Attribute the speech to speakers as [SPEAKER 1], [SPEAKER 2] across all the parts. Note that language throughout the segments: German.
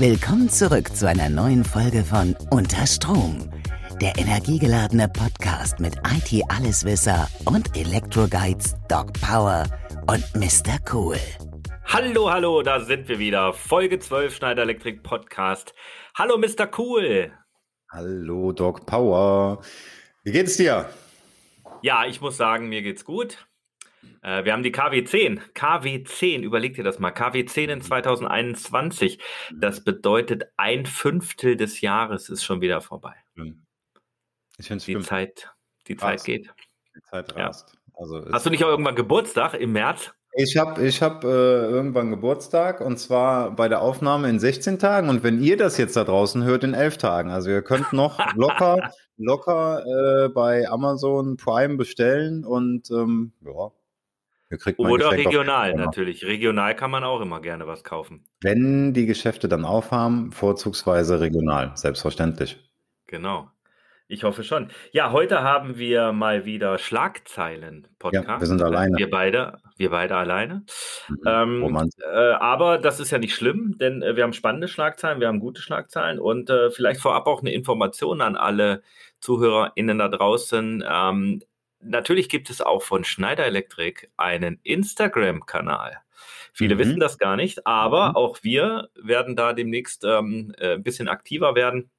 [SPEAKER 1] Willkommen zurück zu einer neuen Folge von Unter Strom, der energiegeladene Podcast mit IT-Alleswisser und Elektroguides Doc Power und Mr. Cool.
[SPEAKER 2] Hallo, hallo, da sind wir wieder. Folge 12 Schneider Electric Podcast. Hallo, Mr. Cool.
[SPEAKER 3] Hallo, Doc Power. Wie geht's dir?
[SPEAKER 2] Ja, ich muss sagen, mir geht's gut. Äh, wir haben die KW10. KW10, überleg dir das mal. KW10 in 2021. Das bedeutet, ein Fünftel des Jahres ist schon wieder vorbei.
[SPEAKER 3] Ich finde
[SPEAKER 2] Die Zeit, die Zeit geht.
[SPEAKER 3] Die Zeit
[SPEAKER 2] Ja.
[SPEAKER 3] rast. Also
[SPEAKER 2] Hast du nicht auch irgendwann Geburtstag im März?
[SPEAKER 3] ich habe ich hab, äh, irgendwann Geburtstag und zwar bei der Aufnahme in 16 Tagen und wenn ihr das jetzt da draußen hört, in 11 Tagen. Also ihr könnt noch locker, locker äh, bei Amazon Prime bestellen und ähm, ja, ihr
[SPEAKER 2] Oder regional natürlich. Regional kann man auch immer gerne was kaufen.
[SPEAKER 3] Wenn die Geschäfte dann aufhaben, vorzugsweise regional, selbstverständlich.
[SPEAKER 2] Genau. Ich hoffe schon. Ja, heute haben wir mal wieder Schlagzeilen-Podcast.
[SPEAKER 3] Ja, wir sind alleine.
[SPEAKER 2] Wir beide, wir beide alleine.
[SPEAKER 3] Mhm.
[SPEAKER 2] Ähm, äh, aber das ist ja nicht schlimm, denn äh, wir haben spannende Schlagzeilen, wir haben gute Schlagzeilen und äh, vielleicht vorab auch eine Information an alle ZuhörerInnen da draußen. Ähm, natürlich gibt es auch von Schneider Electric einen Instagram-Kanal. Viele
[SPEAKER 3] Mhm.
[SPEAKER 2] wissen das gar nicht, aber
[SPEAKER 3] Mhm.
[SPEAKER 2] auch wir werden da demnächst ähm, äh, ein bisschen aktiver werden.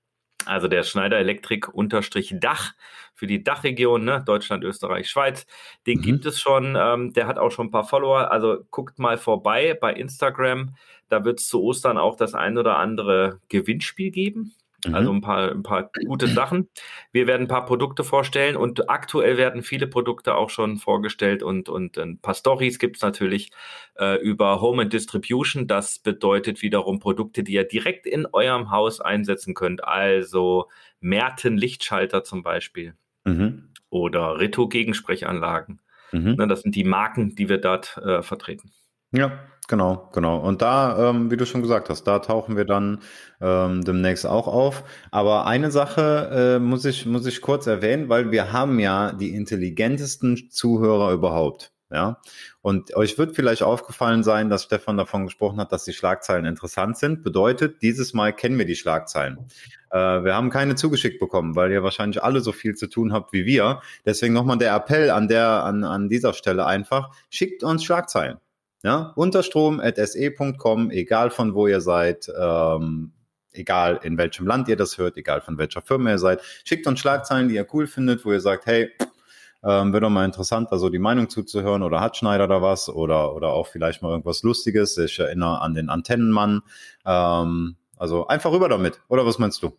[SPEAKER 2] Also der Schneider Elektrik unterstrich Dach für die Dachregion, ne? Deutschland, Österreich, Schweiz. Den
[SPEAKER 3] Mhm.
[SPEAKER 2] gibt es schon. Ähm, der hat auch schon ein paar Follower. Also guckt mal vorbei bei Instagram. Da wird es zu Ostern auch das ein oder andere Gewinnspiel geben.
[SPEAKER 3] Mhm.
[SPEAKER 2] Also ein paar, ein paar gute Sachen. Wir werden ein paar Produkte vorstellen und aktuell werden viele Produkte auch schon vorgestellt und, und ein paar Stories gibt es natürlich äh, über Home and Distribution. Das bedeutet wiederum Produkte, die ihr direkt in eurem Haus einsetzen könnt. Also Merten Lichtschalter zum Beispiel
[SPEAKER 3] Mhm.
[SPEAKER 2] oder Rito Gegensprechanlagen.
[SPEAKER 3] Mhm.
[SPEAKER 2] Ne, das sind die Marken, die wir dort äh, vertreten.
[SPEAKER 3] Ja, genau, genau. Und da, ähm, wie du schon gesagt hast, da tauchen wir dann ähm, demnächst auch auf. Aber eine Sache äh, muss ich, muss ich kurz erwähnen, weil wir haben ja die intelligentesten Zuhörer überhaupt. Ja, und euch wird vielleicht aufgefallen sein, dass Stefan davon gesprochen hat, dass die Schlagzeilen interessant sind. Bedeutet, dieses Mal kennen wir die Schlagzeilen. Äh, wir haben keine zugeschickt bekommen, weil ihr wahrscheinlich alle so viel zu tun habt wie wir. Deswegen nochmal der Appell an der, an, an dieser Stelle einfach, schickt uns Schlagzeilen. Ja, unterstrom.se.com, egal von wo ihr seid, ähm, egal in welchem Land ihr das hört, egal von welcher Firma ihr seid, schickt uns Schlagzeilen, die ihr cool findet, wo ihr sagt, hey, ähm, wird doch mal interessant, da so die Meinung zuzuhören oder hat Schneider da was oder, oder auch vielleicht mal irgendwas Lustiges. Ich erinnere an den Antennenmann. Ähm, also einfach rüber damit. Oder was meinst du?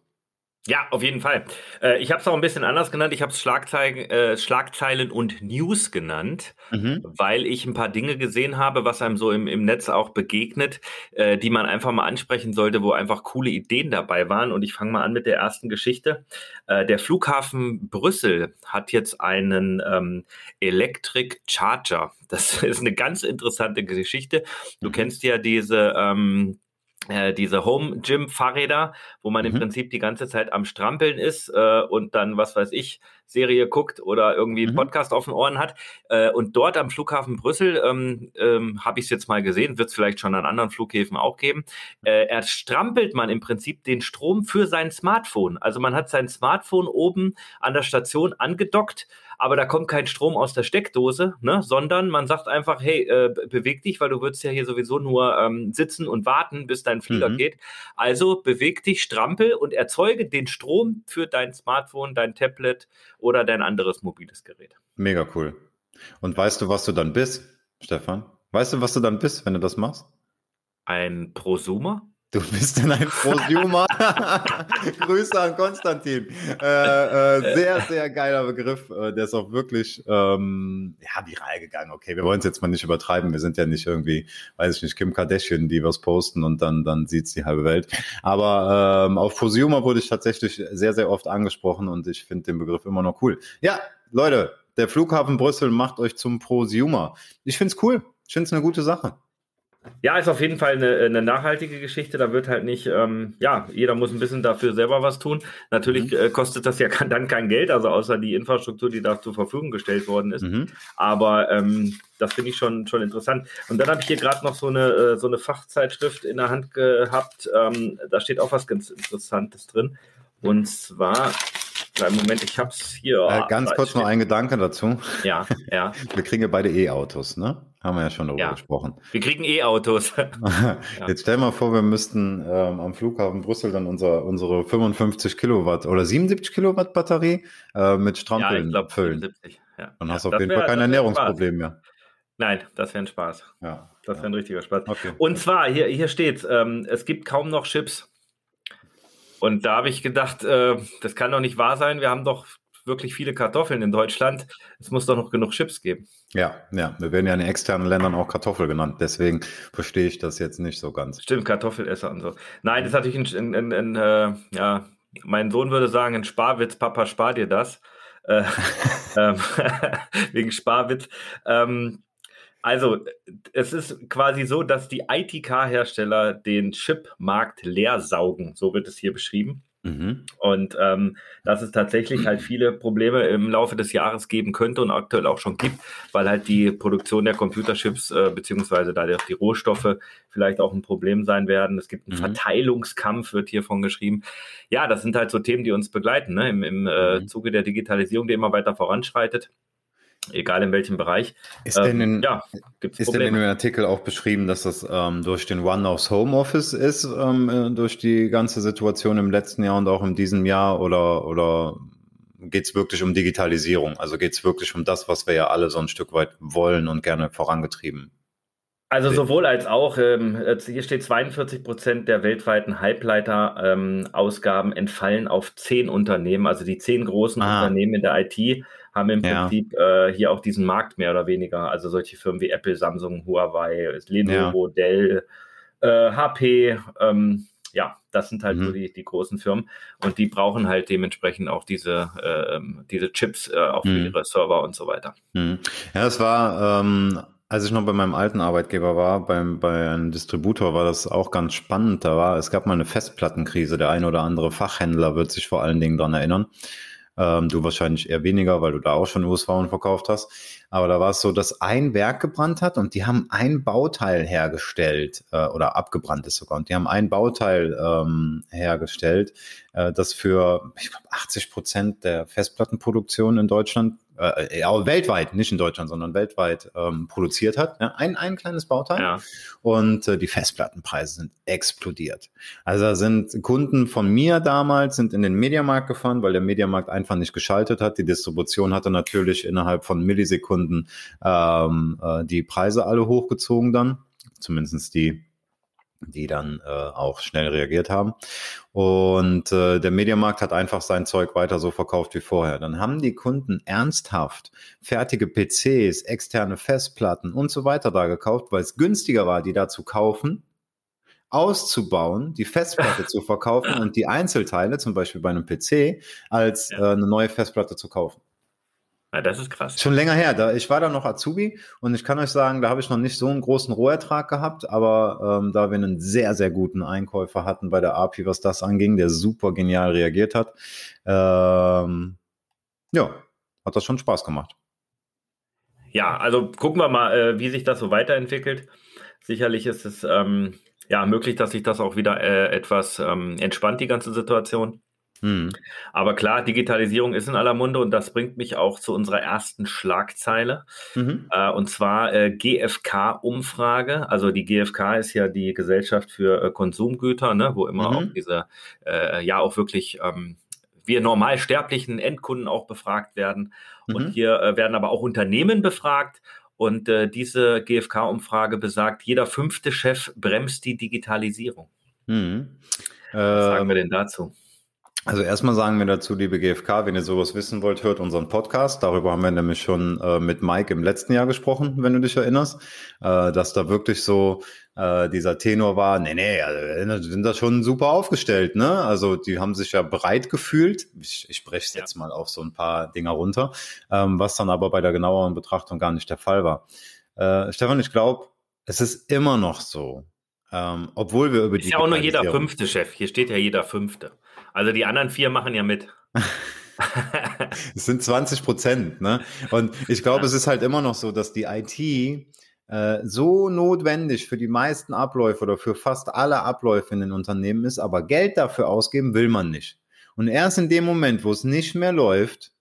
[SPEAKER 2] Ja, auf jeden Fall. Äh, ich habe es auch ein bisschen anders genannt. Ich habe es Schlagzeilen, äh, Schlagzeilen und News genannt,
[SPEAKER 3] Mhm.
[SPEAKER 2] weil ich ein paar Dinge gesehen habe, was einem so im, im Netz auch begegnet, äh, die man einfach mal ansprechen sollte, wo einfach coole Ideen dabei waren. Und ich fange mal an mit der ersten Geschichte. Äh, der Flughafen Brüssel hat jetzt einen ähm, Electric Charger. Das ist eine ganz interessante Geschichte. Du
[SPEAKER 3] Mhm.
[SPEAKER 2] kennst ja diese ähm, äh, diese Home-Gym-Fahrräder, wo man im
[SPEAKER 3] Mhm.
[SPEAKER 2] Prinzip die ganze Zeit am Strampeln ist äh, und dann, was weiß ich, Serie guckt oder irgendwie einen
[SPEAKER 3] Mhm.
[SPEAKER 2] Podcast auf den Ohren hat. Äh, und dort am Flughafen Brüssel ähm, ähm, habe ich es jetzt mal gesehen, wird es vielleicht schon an anderen Flughäfen auch geben. Äh, er strampelt man im Prinzip den Strom für sein Smartphone. Also man hat sein Smartphone oben an der Station angedockt, aber da kommt kein Strom aus der Steckdose, ne? sondern man sagt einfach, hey, äh, be- beweg dich, weil du würdest ja hier sowieso nur ähm, sitzen und warten, bis dein Flieger
[SPEAKER 3] Mhm.
[SPEAKER 2] geht. Also beweg dich, strampel und erzeuge den Strom für dein Smartphone, dein Tablet oder dein anderes mobiles Gerät.
[SPEAKER 3] Mega cool. Und weißt du, was du dann bist, Stefan? Weißt du, was du dann bist, wenn du das machst?
[SPEAKER 2] Ein Prosumer?
[SPEAKER 3] Du bist dann ein Prosumer. Grüße an Konstantin. Äh, äh, sehr, sehr geiler Begriff. Äh, der ist auch wirklich ähm, ja, viral gegangen. Okay, wir wollen es jetzt mal nicht übertreiben. Wir sind ja nicht irgendwie, weiß ich nicht, Kim Kardashian, die was posten und dann, dann sieht's die halbe Welt. Aber ähm, auf Prosumer wurde ich tatsächlich sehr, sehr oft angesprochen und ich finde den Begriff immer noch cool. Ja, Leute, der Flughafen Brüssel macht euch zum Prosumer. Ich find's cool. Ich find's eine gute Sache.
[SPEAKER 2] Ja, ist auf jeden Fall eine, eine nachhaltige Geschichte. Da wird halt nicht, ähm, ja, jeder muss ein bisschen dafür selber was tun. Natürlich mhm. äh, kostet das ja dann kein Geld, also außer die Infrastruktur, die da zur Verfügung gestellt worden ist. Mhm. Aber ähm, das finde ich schon, schon interessant. Und dann habe ich hier gerade noch so eine, äh, so eine Fachzeitschrift in der Hand gehabt. Ähm, da steht auch was ganz Interessantes drin. Und zwar Kleinen Moment, ich hab's hier.
[SPEAKER 3] Äh, ganz kurz steht. noch ein Gedanke dazu.
[SPEAKER 2] Ja, ja.
[SPEAKER 3] Wir kriegen ja beide E-Autos, ne? Haben wir ja schon darüber ja. gesprochen.
[SPEAKER 2] Wir kriegen E-Autos.
[SPEAKER 3] Jetzt stell mal vor, wir müssten ähm, am Flughafen Brüssel dann unser, unsere 55 Kilowatt oder 77 Kilowatt Batterie äh, mit Strampeln ja, glaub, füllen. 77. Ja. Dann hast du auf jeden wär, Fall kein Ernährungsproblem mehr.
[SPEAKER 2] Nein, das wäre ein Spaß. Ja. Das wäre ein richtiger Spaß. Okay. Und zwar, hier, hier steht, ähm, es gibt kaum noch Chips und da habe ich gedacht, äh, das kann doch nicht wahr sein. Wir haben doch wirklich viele Kartoffeln in Deutschland. Es muss doch noch genug Chips geben.
[SPEAKER 3] Ja, ja. Wir werden ja in externen Ländern auch Kartoffel genannt. Deswegen verstehe ich das jetzt nicht so ganz.
[SPEAKER 2] Stimmt, Kartoffelesser und so. Nein, das ist natürlich ein, ein, ein äh, ja, mein Sohn würde sagen, ein Sparwitz, Papa, spar dir das. Äh, ähm, wegen Sparwitz. Ähm, also, es ist quasi so, dass die ITK-Hersteller den Chip-Markt leer saugen. So wird es hier beschrieben. Mhm. Und ähm, dass es tatsächlich halt viele Probleme im Laufe des Jahres geben könnte und aktuell auch schon gibt, weil halt die Produktion der Computerchips äh, beziehungsweise da die Rohstoffe vielleicht auch ein Problem sein werden. Es gibt einen mhm. Verteilungskampf, wird hiervon geschrieben. Ja, das sind halt so Themen, die uns begleiten ne? im, im äh, mhm. Zuge der Digitalisierung, die immer weiter voranschreitet egal in welchem Bereich.
[SPEAKER 3] Ist ähm, denn, in, ja, ist denn in dem Artikel auch beschrieben, dass das ähm, durch den Run aufs Homeoffice ist, ähm, äh, durch die ganze Situation im letzten Jahr und auch in diesem Jahr oder, oder geht es wirklich um Digitalisierung? Also geht es wirklich um das, was wir ja alle so ein Stück weit wollen und gerne vorangetrieben
[SPEAKER 2] also sowohl als auch, ähm, hier steht 42 Prozent der weltweiten Halbleiter-Ausgaben ähm, entfallen auf zehn Unternehmen. Also die zehn großen ah. Unternehmen in der IT haben im ja. Prinzip äh, hier auch diesen Markt mehr oder weniger. Also solche Firmen wie Apple, Samsung, Huawei, Lenovo, ja. Dell, äh, HP. Ähm, ja, das sind halt mhm. so die, die großen Firmen und die brauchen halt dementsprechend auch diese, äh, diese Chips äh, auch für mhm. ihre Server und so weiter.
[SPEAKER 3] Mhm. Ja, es war ähm, als ich noch bei meinem alten Arbeitgeber war, beim, bei einem Distributor, war das auch ganz spannend. Da war, es gab mal eine Festplattenkrise. Der eine oder andere Fachhändler wird sich vor allen Dingen daran erinnern. Ähm, du wahrscheinlich eher weniger, weil du da auch schon USV verkauft hast. Aber da war es so, dass ein Werk gebrannt hat und die haben ein Bauteil hergestellt äh, oder abgebrannt ist sogar. Und die haben ein Bauteil ähm, hergestellt, äh, das für ich glaube 80 Prozent der Festplattenproduktion in Deutschland äh, ja, weltweit, nicht in Deutschland, sondern weltweit ähm, produziert hat. Ja, ein, ein kleines Bauteil. Ja. Und äh, die Festplattenpreise sind explodiert. Also sind Kunden von mir damals sind in den Mediamarkt gefahren, weil der Mediamarkt einfach nicht geschaltet hat. Die Distribution hatte natürlich innerhalb von Millisekunden ähm, äh, die Preise alle hochgezogen dann. Zumindestens die die dann äh, auch schnell reagiert haben. Und äh, der Mediamarkt hat einfach sein Zeug weiter so verkauft wie vorher. Dann haben die Kunden ernsthaft fertige PCs, externe Festplatten und so weiter da gekauft, weil es günstiger war, die da zu kaufen, auszubauen, die Festplatte zu verkaufen und die Einzelteile, zum Beispiel bei einem PC, als äh, eine neue Festplatte zu kaufen.
[SPEAKER 2] Ja, das ist krass.
[SPEAKER 3] Schon länger her. Da, ich war da noch Azubi und ich kann euch sagen, da habe ich noch nicht so einen großen Rohertrag gehabt, aber ähm, da wir einen sehr, sehr guten Einkäufer hatten bei der API, was das anging, der super genial reagiert hat, ähm, ja, hat das schon Spaß gemacht.
[SPEAKER 2] Ja, also gucken wir mal, äh, wie sich das so weiterentwickelt. Sicherlich ist es ähm, ja möglich, dass sich das auch wieder äh, etwas ähm, entspannt, die ganze Situation. Mhm. Aber klar, Digitalisierung ist in aller Munde und das bringt mich auch zu unserer ersten Schlagzeile. Mhm. Äh, und zwar äh, GfK-Umfrage. Also die GfK ist ja die Gesellschaft für äh, Konsumgüter, ne, wo immer mhm. auch diese, äh, ja auch wirklich ähm, wir normalsterblichen Endkunden auch befragt werden. Und mhm. hier äh, werden aber auch Unternehmen befragt. Und äh, diese GfK-Umfrage besagt, jeder fünfte Chef bremst die Digitalisierung. Mhm. Was sagen wir ähm, denn dazu?
[SPEAKER 3] Also erstmal sagen wir dazu, liebe GfK, wenn ihr sowas wissen wollt, hört unseren Podcast. Darüber haben wir nämlich schon äh, mit Mike im letzten Jahr gesprochen, wenn du dich erinnerst, äh, dass da wirklich so äh, dieser Tenor war, nee, nee, also, sind da schon super aufgestellt, ne? Also die haben sich ja bereit gefühlt. Ich, ich spreche es jetzt mal auf so ein paar Dinger runter, ähm, was dann aber bei der genaueren Betrachtung gar nicht der Fall war. Äh, Stefan, ich glaube, es ist immer noch so, ähm, obwohl wir über
[SPEAKER 2] die. Ist ja auch nur jeder fünfte Chef. Hier steht ja jeder fünfte. Also die anderen vier machen ja mit.
[SPEAKER 3] es sind 20 Prozent, ne? Und ich glaube, ja. es ist halt immer noch so, dass die IT äh, so notwendig für die meisten Abläufe oder für fast alle Abläufe in den Unternehmen ist, aber Geld dafür ausgeben will man nicht. Und erst in dem Moment, wo es nicht mehr läuft,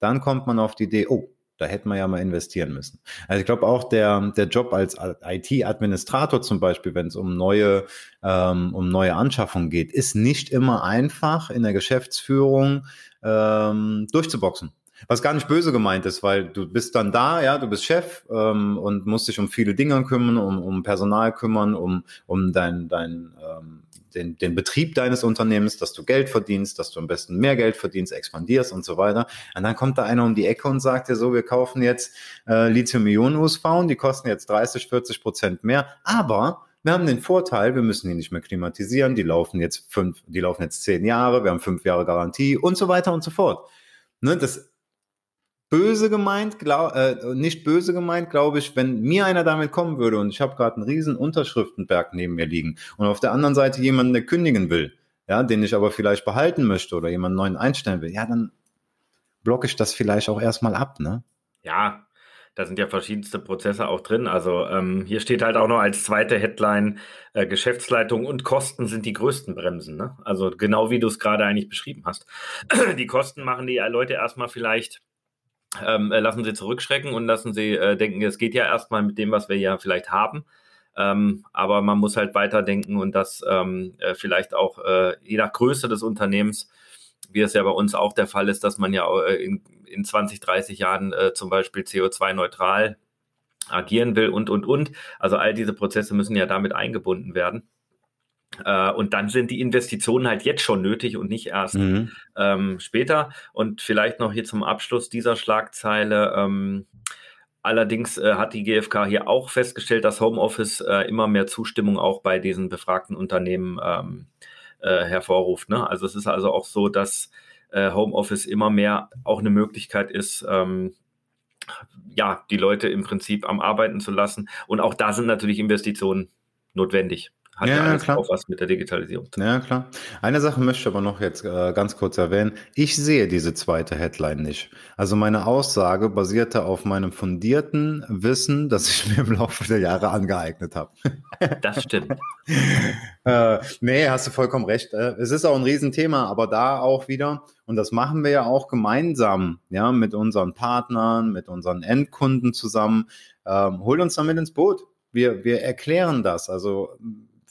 [SPEAKER 3] dann kommt man auf die Idee, oh, da hätte man ja mal investieren müssen. Also ich glaube auch der, der Job als IT-Administrator zum Beispiel, wenn es um neue, ähm, um neue Anschaffungen geht, ist nicht immer einfach in der Geschäftsführung ähm, durchzuboxen. Was gar nicht böse gemeint ist, weil du bist dann da, ja, du bist Chef ähm, und musst dich um viele Dinge kümmern, um, um Personal kümmern, um, um dein, dein ähm, den, den Betrieb deines Unternehmens, dass du Geld verdienst, dass du am besten mehr Geld verdienst, expandierst und so weiter. Und dann kommt da einer um die Ecke und sagt dir so, wir kaufen jetzt äh, Lithium-Ionen-USV, die kosten jetzt 30, 40 Prozent mehr, aber wir haben den Vorteil, wir müssen die nicht mehr klimatisieren, die laufen jetzt fünf, die laufen jetzt zehn Jahre, wir haben fünf Jahre Garantie und so weiter und so fort. Ne, das böse gemeint, glaub, äh, nicht böse gemeint, glaube ich, wenn mir einer damit kommen würde und ich habe gerade einen riesen Unterschriftenberg neben mir liegen und auf der anderen Seite jemanden, der kündigen will, ja, den ich aber vielleicht behalten möchte oder jemanden neuen einstellen will, ja, dann blocke ich das vielleicht auch erstmal ab, ne?
[SPEAKER 2] Ja, da sind ja verschiedenste Prozesse auch drin. Also ähm, hier steht halt auch noch als zweite Headline, äh, Geschäftsleitung und Kosten sind die größten Bremsen. Ne? Also genau wie du es gerade eigentlich beschrieben hast. die Kosten machen die Leute erstmal vielleicht ähm, äh, lassen sie zurückschrecken und lassen sie äh, denken, es geht ja erstmal mit dem, was wir ja vielleicht haben. Ähm, aber man muss halt weiterdenken und das ähm, äh, vielleicht auch äh, je nach Größe des Unternehmens, wie es ja bei uns auch der Fall ist, dass man ja äh, in, in 20, 30 Jahren äh, zum Beispiel CO2-neutral agieren will und, und, und. Also all diese Prozesse müssen ja damit eingebunden werden. Äh, und dann sind die Investitionen halt jetzt schon nötig und nicht erst mhm. ähm, später. Und vielleicht noch hier zum Abschluss dieser Schlagzeile. Ähm, allerdings äh, hat die GfK hier auch festgestellt, dass Homeoffice äh, immer mehr Zustimmung auch bei diesen befragten Unternehmen ähm, äh, hervorruft. Ne? Also es ist also auch so, dass äh, Homeoffice immer mehr auch eine Möglichkeit ist, ähm, ja, die Leute im Prinzip am Arbeiten zu lassen. Und auch da sind natürlich Investitionen notwendig. Hat ja, ja alles klar. auch was mit der Digitalisierung.
[SPEAKER 3] Ja, klar. Eine Sache möchte ich aber noch jetzt äh, ganz kurz erwähnen. Ich sehe diese zweite Headline nicht. Also meine Aussage basierte auf meinem fundierten Wissen, das ich mir im Laufe der Jahre angeeignet habe.
[SPEAKER 2] Das stimmt.
[SPEAKER 3] äh, nee, hast du vollkommen recht. Äh, es ist auch ein Riesenthema, aber da auch wieder, und das machen wir ja auch gemeinsam, ja, mit unseren Partnern, mit unseren Endkunden zusammen, ähm, holt uns damit ins Boot. Wir, wir erklären das. Also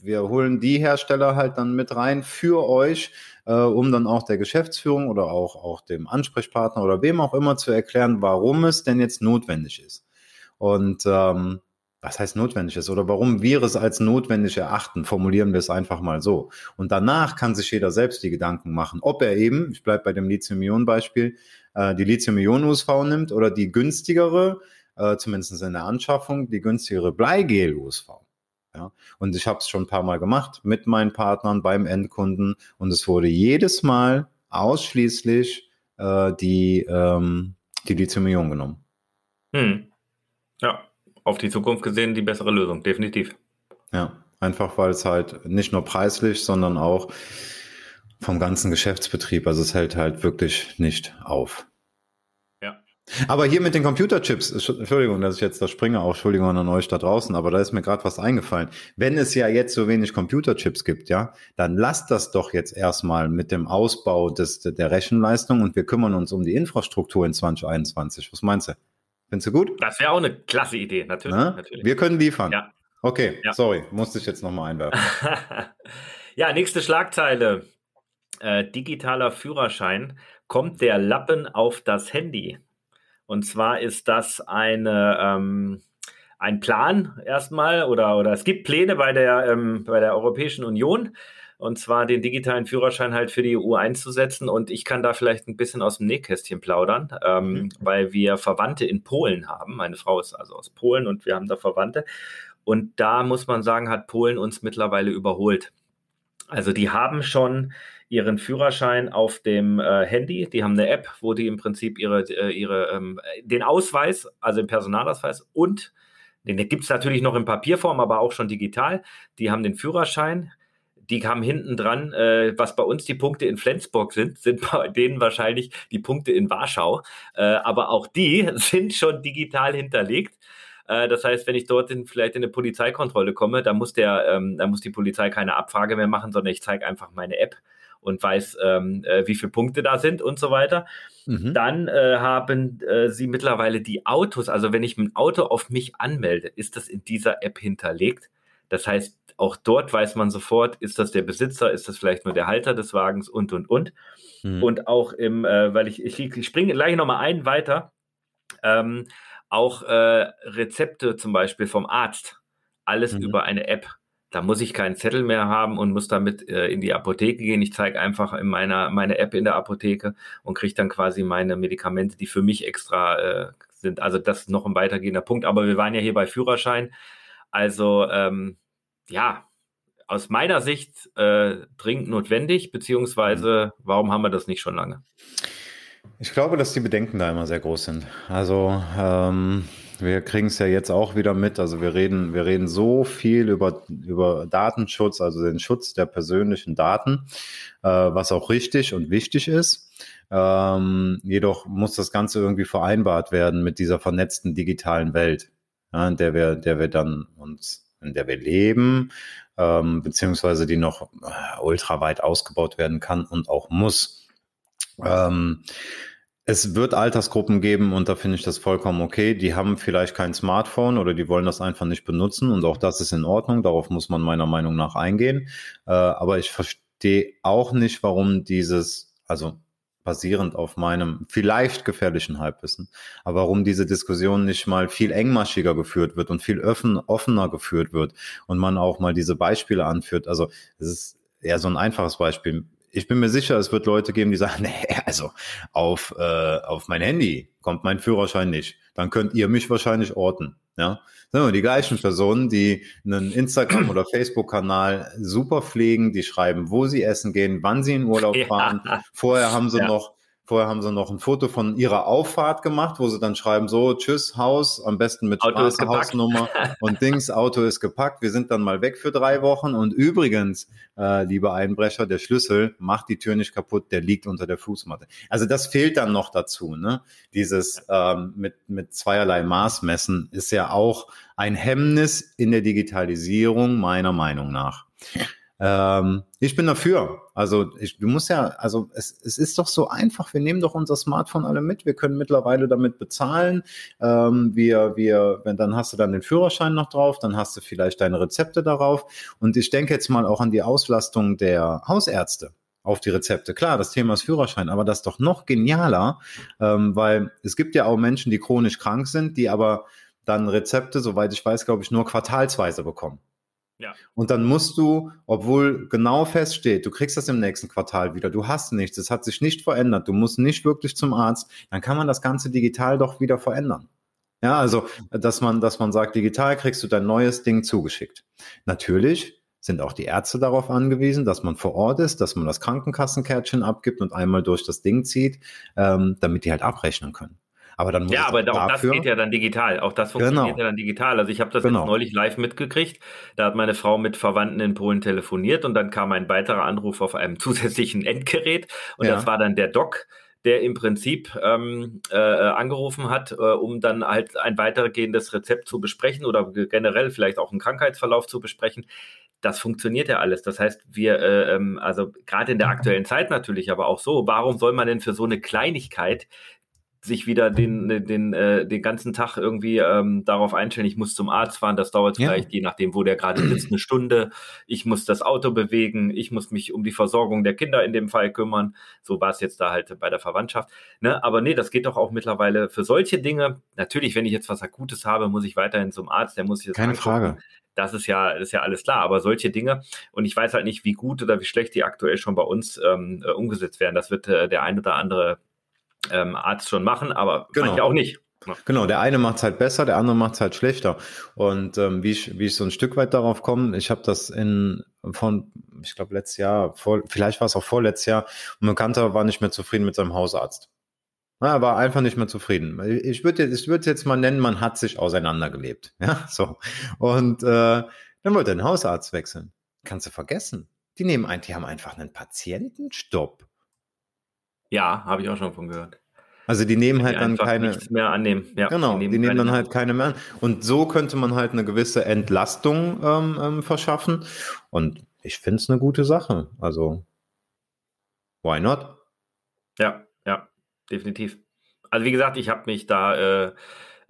[SPEAKER 3] wir holen die Hersteller halt dann mit rein für euch, äh, um dann auch der Geschäftsführung oder auch, auch dem Ansprechpartner oder wem auch immer zu erklären, warum es denn jetzt notwendig ist. Und ähm, was heißt notwendig ist oder warum wir es als notwendig erachten, formulieren wir es einfach mal so. Und danach kann sich jeder selbst die Gedanken machen, ob er eben, ich bleibe bei dem Lithium-Ionen-Beispiel, äh, die Lithium-Ionen-USV nimmt oder die günstigere, äh, zumindest in der Anschaffung, die günstigere Bleigel-USV. Ja? Und ich habe es schon ein paar Mal gemacht mit meinen Partnern beim Endkunden und es wurde jedes Mal ausschließlich äh, die, ähm, die Lithium-Ionen genommen.
[SPEAKER 2] Hm. Ja, auf die Zukunft gesehen die bessere Lösung, definitiv.
[SPEAKER 3] Ja, einfach weil es halt nicht nur preislich, sondern auch vom ganzen Geschäftsbetrieb, also es hält halt wirklich nicht auf. Aber hier mit den Computerchips, Entschuldigung, dass ich jetzt da springe, auch Entschuldigung an euch da draußen, aber da ist mir gerade was eingefallen. Wenn es ja jetzt so wenig Computerchips gibt, ja, dann lasst das doch jetzt erstmal mit dem Ausbau des, der Rechenleistung und wir kümmern uns um die Infrastruktur in 2021. Was meinst du? Findest du gut?
[SPEAKER 2] Das wäre auch eine klasse Idee, natürlich. natürlich.
[SPEAKER 3] Wir können liefern. Ja. Okay, ja. sorry, musste ich jetzt nochmal einwerfen.
[SPEAKER 2] ja, nächste Schlagzeile. Äh, digitaler Führerschein. Kommt der Lappen auf das Handy? Und zwar ist das eine, ähm, ein Plan erstmal oder, oder es gibt Pläne bei der, ähm, bei der Europäischen Union und zwar den digitalen Führerschein halt für die EU einzusetzen. Und ich kann da vielleicht ein bisschen aus dem Nähkästchen plaudern, ähm, mhm. weil wir Verwandte in Polen haben. Meine Frau ist also aus Polen und wir haben da Verwandte. Und da muss man sagen, hat Polen uns mittlerweile überholt. Also die haben schon ihren Führerschein auf dem äh, Handy. Die haben eine App, wo die im Prinzip ihre, äh, ihre, ähm, den Ausweis, also den Personalausweis und Den gibt es natürlich noch in Papierform, aber auch schon digital. Die haben den Führerschein. Die haben hinten dran, äh, was bei uns die Punkte in Flensburg sind, sind bei denen wahrscheinlich die Punkte in Warschau. Äh, aber auch die sind schon digital hinterlegt. Äh, das heißt, wenn ich dort in, vielleicht in eine Polizeikontrolle komme, dann muss, der, ähm, dann muss die Polizei keine Abfrage mehr machen, sondern ich zeige einfach meine App und weiß, ähm, äh, wie viele Punkte da sind und so weiter. Mhm. Dann äh, haben äh, sie mittlerweile die Autos, also wenn ich ein Auto auf mich anmelde, ist das in dieser App hinterlegt. Das heißt, auch dort weiß man sofort, ist das der Besitzer, ist das vielleicht nur der Halter des Wagens und, und, und. Mhm. Und auch im, äh, weil ich, ich, ich springe gleich nochmal einen weiter, ähm, auch äh, Rezepte zum Beispiel vom Arzt, alles mhm. über eine App. Da muss ich keinen Zettel mehr haben und muss damit äh, in die Apotheke gehen. Ich zeige einfach in meiner meine App in der Apotheke und kriege dann quasi meine Medikamente, die für mich extra äh, sind. Also das ist noch ein weitergehender Punkt. Aber wir waren ja hier bei Führerschein. Also ähm, ja, aus meiner Sicht äh, dringend notwendig, beziehungsweise warum haben wir das nicht schon lange?
[SPEAKER 3] Ich glaube, dass die Bedenken da immer sehr groß sind. Also ähm, wir kriegen es ja jetzt auch wieder mit. Also wir reden, wir reden so viel über, über Datenschutz, also den Schutz der persönlichen Daten, äh, was auch richtig und wichtig ist. Ähm, jedoch muss das Ganze irgendwie vereinbart werden mit dieser vernetzten digitalen Welt, ja, in der wir, der wir dann uns, in der wir leben, ähm, beziehungsweise die noch äh, ultra weit ausgebaut werden kann und auch muss. Ähm, es wird Altersgruppen geben und da finde ich das vollkommen okay. Die haben vielleicht kein Smartphone oder die wollen das einfach nicht benutzen und auch das ist in Ordnung. Darauf muss man meiner Meinung nach eingehen. Äh, aber ich verstehe auch nicht, warum dieses, also basierend auf meinem vielleicht gefährlichen Halbwissen, aber warum diese Diskussion nicht mal viel engmaschiger geführt wird und viel offen, offener geführt wird und man auch mal diese Beispiele anführt. Also es ist eher so ein einfaches Beispiel ich bin mir sicher, es wird Leute geben, die sagen, nee, also auf, äh, auf mein Handy kommt mein Führerschein nicht. Dann könnt ihr mich wahrscheinlich orten. Ja, sind die gleichen Personen, die einen Instagram- oder Facebook-Kanal super pflegen, die schreiben, wo sie essen gehen, wann sie in Urlaub fahren. Ja. Vorher haben sie ja. noch Vorher haben sie noch ein Foto von ihrer Auffahrt gemacht, wo sie dann schreiben, so, tschüss, Haus, am besten mit Straßenhausnummer und Dings, Auto ist gepackt, wir sind dann mal weg für drei Wochen. Und übrigens, äh, liebe Einbrecher, der Schlüssel macht die Tür nicht kaputt, der liegt unter der Fußmatte. Also das fehlt dann noch dazu. Ne? Dieses ähm, mit, mit zweierlei Maß messen ist ja auch ein Hemmnis in der Digitalisierung, meiner Meinung nach. Ähm, ich bin dafür. Also ich, du musst ja, also es, es ist doch so einfach. Wir nehmen doch unser Smartphone alle mit. Wir können mittlerweile damit bezahlen. Ähm, wir, wir, wenn dann hast du dann den Führerschein noch drauf, dann hast du vielleicht deine Rezepte darauf. Und ich denke jetzt mal auch an die Auslastung der Hausärzte auf die Rezepte. Klar, das Thema ist Führerschein, aber das ist doch noch genialer, ähm, weil es gibt ja auch Menschen, die chronisch krank sind, die aber dann Rezepte, soweit ich weiß, glaube ich, nur quartalsweise bekommen. Ja. Und dann musst du, obwohl genau feststeht, du kriegst das im nächsten Quartal wieder, du hast nichts, es hat sich nicht verändert, du musst nicht wirklich zum Arzt, dann kann man das Ganze digital doch wieder verändern. Ja, also, dass man, dass man sagt, digital kriegst du dein neues Ding zugeschickt. Natürlich sind auch die Ärzte darauf angewiesen, dass man vor Ort ist, dass man das Krankenkassenkärtchen abgibt und einmal durch das Ding zieht, ähm, damit die halt abrechnen können. Aber dann muss
[SPEAKER 2] ja, aber auch dafür, das geht ja dann digital. Auch das funktioniert genau. ja dann digital. Also ich habe das genau. jetzt neulich live mitgekriegt. Da hat meine Frau mit Verwandten in Polen telefoniert und dann kam ein weiterer Anruf auf einem zusätzlichen Endgerät und ja. das war dann der Doc der im Prinzip ähm, äh, angerufen hat, äh, um dann halt ein weitergehendes Rezept zu besprechen oder generell vielleicht auch einen Krankheitsverlauf zu besprechen. Das funktioniert ja alles. Das heißt, wir, äh, ähm, also gerade in der aktuellen Zeit natürlich, aber auch so, warum soll man denn für so eine Kleinigkeit sich wieder den, den, äh, den ganzen Tag irgendwie ähm, darauf einstellen, ich muss zum Arzt fahren, das dauert ja. vielleicht, je nachdem, wo der gerade sitzt, eine Stunde. Ich muss das Auto bewegen, ich muss mich um die Versorgung der Kinder in dem Fall kümmern. So war es jetzt da halt bei der Verwandtschaft. Ne? Aber nee, das geht doch auch mittlerweile für solche Dinge. Natürlich, wenn ich jetzt was Akutes habe, muss ich weiterhin zum Arzt, der muss sich
[SPEAKER 3] das Keine angucken. Frage.
[SPEAKER 2] Das ist ja, das ist ja alles klar. Aber solche Dinge, und ich weiß halt nicht, wie gut oder wie schlecht die aktuell schon bei uns ähm, äh, umgesetzt werden. Das wird äh, der ein oder andere ähm, Arzt schon machen, aber
[SPEAKER 3] genau.
[SPEAKER 2] manche auch nicht.
[SPEAKER 3] Genau, der eine macht es halt besser, der andere macht es halt schlechter. Und ähm, wie, ich, wie ich so ein Stück weit darauf komme, ich habe das in von, ich glaube, letztes Jahr, vor, vielleicht war es auch vorletztes Jahr, ein Bekannter war nicht mehr zufrieden mit seinem Hausarzt. Er war einfach nicht mehr zufrieden. Ich würde jetzt, ich würde jetzt mal nennen, man hat sich auseinandergelebt. Ja, so. Und äh, dann wollte er den Hausarzt wechseln. Kannst du vergessen. Die nehmen ein, die haben einfach einen Patientenstopp.
[SPEAKER 2] Ja, habe ich auch schon von gehört.
[SPEAKER 3] Also die nehmen halt die dann keine
[SPEAKER 2] nichts mehr annehmen.
[SPEAKER 3] Ja, genau, die nehmen, die nehmen dann halt keine mehr an. Und so könnte man halt eine gewisse Entlastung ähm, ähm, verschaffen. Und ich finde es eine gute Sache. Also why not?
[SPEAKER 2] Ja, ja, definitiv. Also wie gesagt, ich habe mich da äh,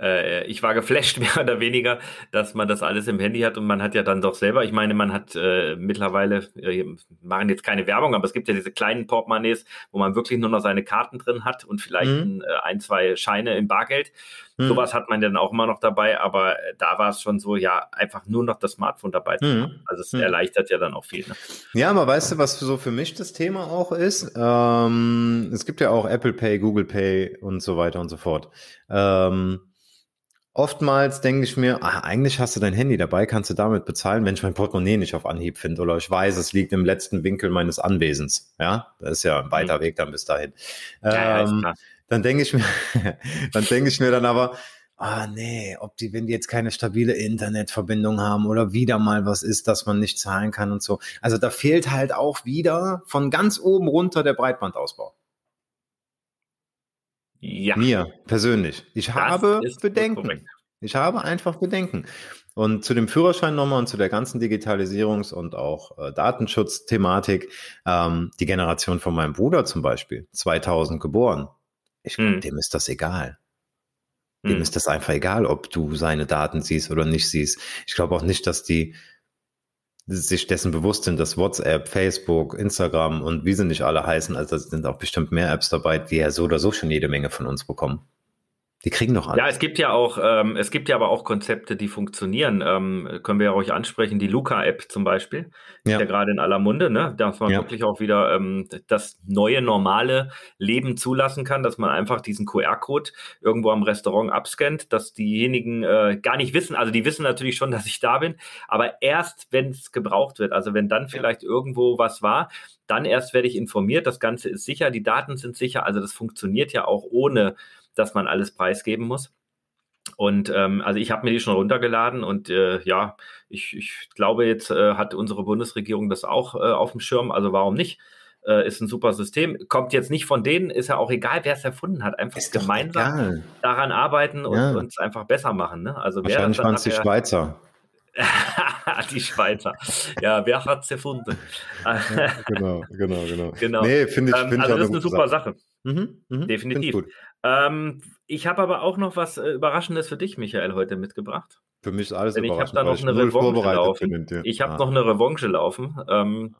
[SPEAKER 2] äh, ich war geflasht, mehr oder weniger, dass man das alles im Handy hat und man hat ja dann doch selber, ich meine, man hat äh, mittlerweile, äh, machen jetzt keine Werbung, aber es gibt ja diese kleinen Portemonnaies, wo man wirklich nur noch seine Karten drin hat und vielleicht mhm. ein, äh, ein, zwei Scheine im Bargeld. Mhm. Sowas hat man dann auch immer noch dabei, aber äh, da war es schon so, ja, einfach nur noch das Smartphone dabei zu mhm. haben. Also es mhm. erleichtert ja dann auch viel. Ne?
[SPEAKER 3] Ja, aber weißt du, was so für mich das Thema auch ist? Ähm, es gibt ja auch Apple Pay, Google Pay und so weiter und so fort. Ähm, Oftmals denke ich mir, ach, eigentlich hast du dein Handy dabei, kannst du damit bezahlen, wenn ich mein Portemonnaie nicht auf Anhieb finde oder ich weiß, es liegt im letzten Winkel meines Anwesens. Ja, das ist ja ein weiter mhm. Weg dann bis dahin. Ja, ähm, dann denke ich mir, dann denke ich mir dann aber, ah nee, ob die, wenn die jetzt keine stabile Internetverbindung haben oder wieder mal was ist, dass man nicht zahlen kann und so. Also da fehlt halt auch wieder von ganz oben runter der Breitbandausbau. Ja. Mir persönlich. Ich das habe Bedenken. Ich habe einfach Bedenken. Und zu dem Führerschein nochmal und zu der ganzen Digitalisierungs- und auch äh, Datenschutzthematik, ähm, die Generation von meinem Bruder zum Beispiel, 2000 geboren, ich hm. dem ist das egal. Dem hm. ist das einfach egal, ob du seine Daten siehst oder nicht siehst. Ich glaube auch nicht, dass die sich dessen bewusst sind, dass WhatsApp, Facebook, Instagram und wie sie nicht alle heißen, also sind auch bestimmt mehr Apps dabei, die ja so oder so schon jede Menge von uns bekommen. Die kriegen doch alles.
[SPEAKER 2] Ja, es gibt ja auch, ähm, es gibt ja aber auch Konzepte, die funktionieren. Ähm, können wir ja ruhig ansprechen. Die Luca-App zum Beispiel, ja. ist ja gerade in aller Munde, ne? dass man ja. wirklich auch wieder ähm, das neue normale Leben zulassen kann, dass man einfach diesen QR-Code irgendwo am Restaurant abscannt, dass diejenigen äh, gar nicht wissen, also die wissen natürlich schon, dass ich da bin, aber erst, wenn es gebraucht wird, also wenn dann vielleicht ja. irgendwo was war, dann erst werde ich informiert, das Ganze ist sicher, die Daten sind sicher, also das funktioniert ja auch ohne dass man alles preisgeben muss. Und ähm, also ich habe mir die schon runtergeladen und äh, ja, ich, ich glaube, jetzt äh, hat unsere Bundesregierung das auch äh, auf dem Schirm. Also warum nicht? Äh, ist ein super System. Kommt jetzt nicht von denen, ist ja auch egal, wer es erfunden hat. Einfach ist gemeinsam daran arbeiten und ja. uns einfach besser machen. Ne? Also
[SPEAKER 3] Wahrscheinlich waren es die Schweizer.
[SPEAKER 2] die Schweizer. Ja, wer hat es erfunden?
[SPEAKER 3] genau, genau, genau. genau. Nee, finde ich,
[SPEAKER 2] ähm,
[SPEAKER 3] find
[SPEAKER 2] also das ist eine super Sache. Sache. Mhm, mh, Definitiv. Ähm, ich habe aber auch noch was äh, Überraschendes für dich, Michael, heute mitgebracht.
[SPEAKER 3] Für mich ist alles
[SPEAKER 2] Denn überraschend. Ich habe da noch eine Revanche laufen. Ich habe ah. noch eine Revanche laufen. Ähm,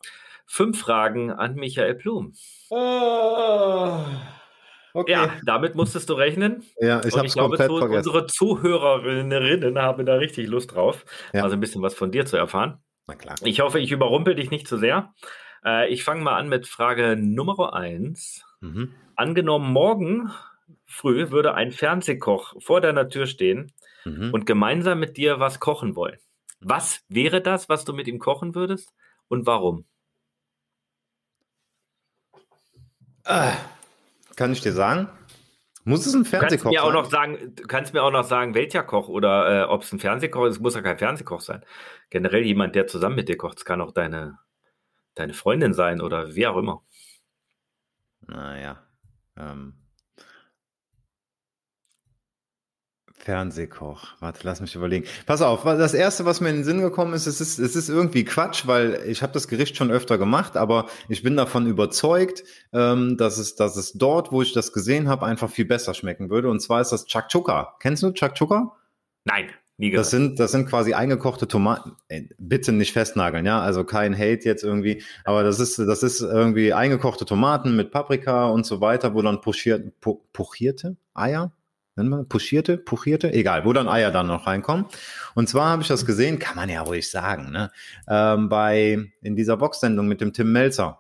[SPEAKER 2] fünf Fragen an Michael Blum. Oh. Okay. Ja, damit musstest du rechnen.
[SPEAKER 3] Ja, ich habe es komplett
[SPEAKER 2] zu,
[SPEAKER 3] vergessen.
[SPEAKER 2] Unsere Zuhörerinnen haben da richtig Lust drauf, ja. also ein bisschen was von dir zu erfahren.
[SPEAKER 3] Na klar.
[SPEAKER 2] Ich hoffe, ich überrumpel dich nicht zu sehr. Äh, ich fange mal an mit Frage Nummer eins. Mhm. Angenommen, morgen früh würde ein Fernsehkoch vor deiner Tür stehen mhm. und gemeinsam mit dir was kochen wollen. Was wäre das, was du mit ihm kochen würdest und warum?
[SPEAKER 3] Äh, kann ich dir sagen? Muss es ein Fernsehkoch
[SPEAKER 2] sein? Auch noch sagen, du kannst mir auch noch sagen, welcher Koch oder äh, ob es ein Fernsehkoch ist. Es muss ja kein Fernsehkoch sein. Generell jemand, der zusammen mit dir kocht. Es kann auch deine, deine Freundin sein oder wie auch immer.
[SPEAKER 3] Naja, ähm, Fernsehkoch. Warte, lass mich überlegen. Pass auf, das erste, was mir in den Sinn gekommen ist, es ist, es ist irgendwie Quatsch, weil ich habe das Gericht schon öfter gemacht, aber ich bin davon überzeugt, ähm, dass es, dass es dort, wo ich das gesehen habe, einfach viel besser schmecken würde. Und zwar ist das Chakchuka. Kennst du Chakchuka?
[SPEAKER 2] Nein.
[SPEAKER 3] Nie das sind, das sind quasi eingekochte Tomaten. Äh, bitte nicht festnageln, ja. Also kein Hate jetzt irgendwie. Aber das ist, das ist irgendwie eingekochte Tomaten mit Paprika und so weiter, wo dann pochiert, po, pochierte Eier, nennen wir, pochierte, pochierte, egal, wo dann Eier dann noch reinkommen. Und zwar habe ich das gesehen, kann man ja ruhig sagen, ne? Ähm, bei, in dieser Box-Sendung mit dem Tim Melzer.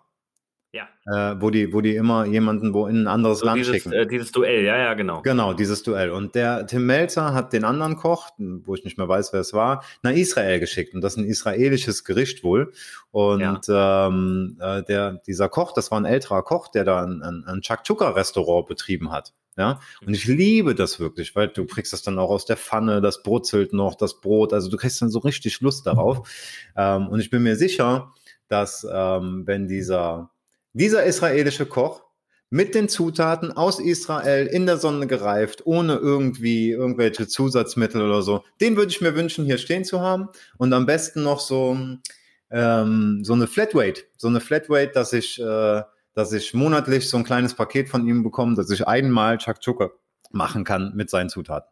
[SPEAKER 3] Ja. Äh, wo die, wo die immer jemanden wo in ein anderes so Land
[SPEAKER 2] dieses,
[SPEAKER 3] schicken.
[SPEAKER 2] Äh, dieses Duell, ja, ja, genau.
[SPEAKER 3] Genau, dieses Duell. Und der Tim Melzer hat den anderen Koch, wo ich nicht mehr weiß, wer es war, nach Israel geschickt. Und das ist ein israelisches Gericht wohl. Und ja. ähm, äh, der, dieser Koch, das war ein älterer Koch, der da ein, ein, ein Chakchuka-Restaurant betrieben hat. Ja, und ich liebe das wirklich, weil du kriegst das dann auch aus der Pfanne, das brutzelt noch, das Brot, also du kriegst dann so richtig Lust darauf. Ähm, und ich bin mir sicher, dass ähm, wenn dieser, dieser israelische Koch mit den Zutaten aus Israel in der Sonne gereift, ohne irgendwie irgendwelche Zusatzmittel oder so, den würde ich mir wünschen, hier stehen zu haben. Und am besten noch so, ähm, so eine Flatrate, so eine Flatrate, dass ich äh, dass ich monatlich so ein kleines Paket von ihm bekomme, dass ich einmal Chakchuka machen kann mit seinen Zutaten.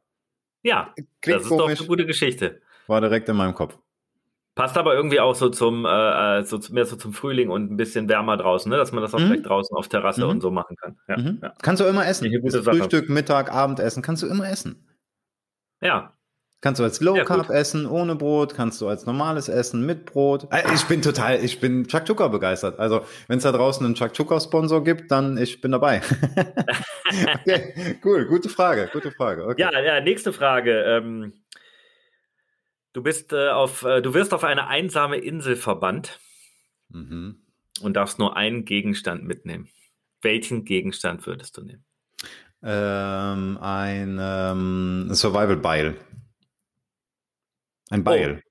[SPEAKER 2] Ja, Klingt das ist komisch, doch eine gute Geschichte.
[SPEAKER 3] War direkt in meinem Kopf.
[SPEAKER 2] Passt aber irgendwie auch so zum, äh, äh so, mehr so zum Frühling und ein bisschen wärmer draußen, ne? dass man das auch mhm. vielleicht draußen auf Terrasse mhm. und so machen kann. Ja,
[SPEAKER 3] mhm. ja. Kannst du immer essen. Frühstück, Mittag, Abendessen, kannst du immer essen.
[SPEAKER 2] Ja,
[SPEAKER 3] Kannst du als Low Carb ja, essen, ohne Brot, kannst du als normales essen, mit Brot. Äh, ich bin total, ich bin Chuck Chuka begeistert. Also, wenn es da draußen einen Chuck Chuka Sponsor gibt, dann ich bin dabei. okay, cool, gute Frage, gute Frage.
[SPEAKER 2] Okay. Ja, ja, nächste Frage. Ähm, du bist äh, auf, äh, du wirst auf eine einsame Insel verbannt mhm. und darfst nur einen Gegenstand mitnehmen. Welchen Gegenstand würdest du nehmen?
[SPEAKER 3] Ähm, ein ähm, Survival Beil. Ein Beil. Oh.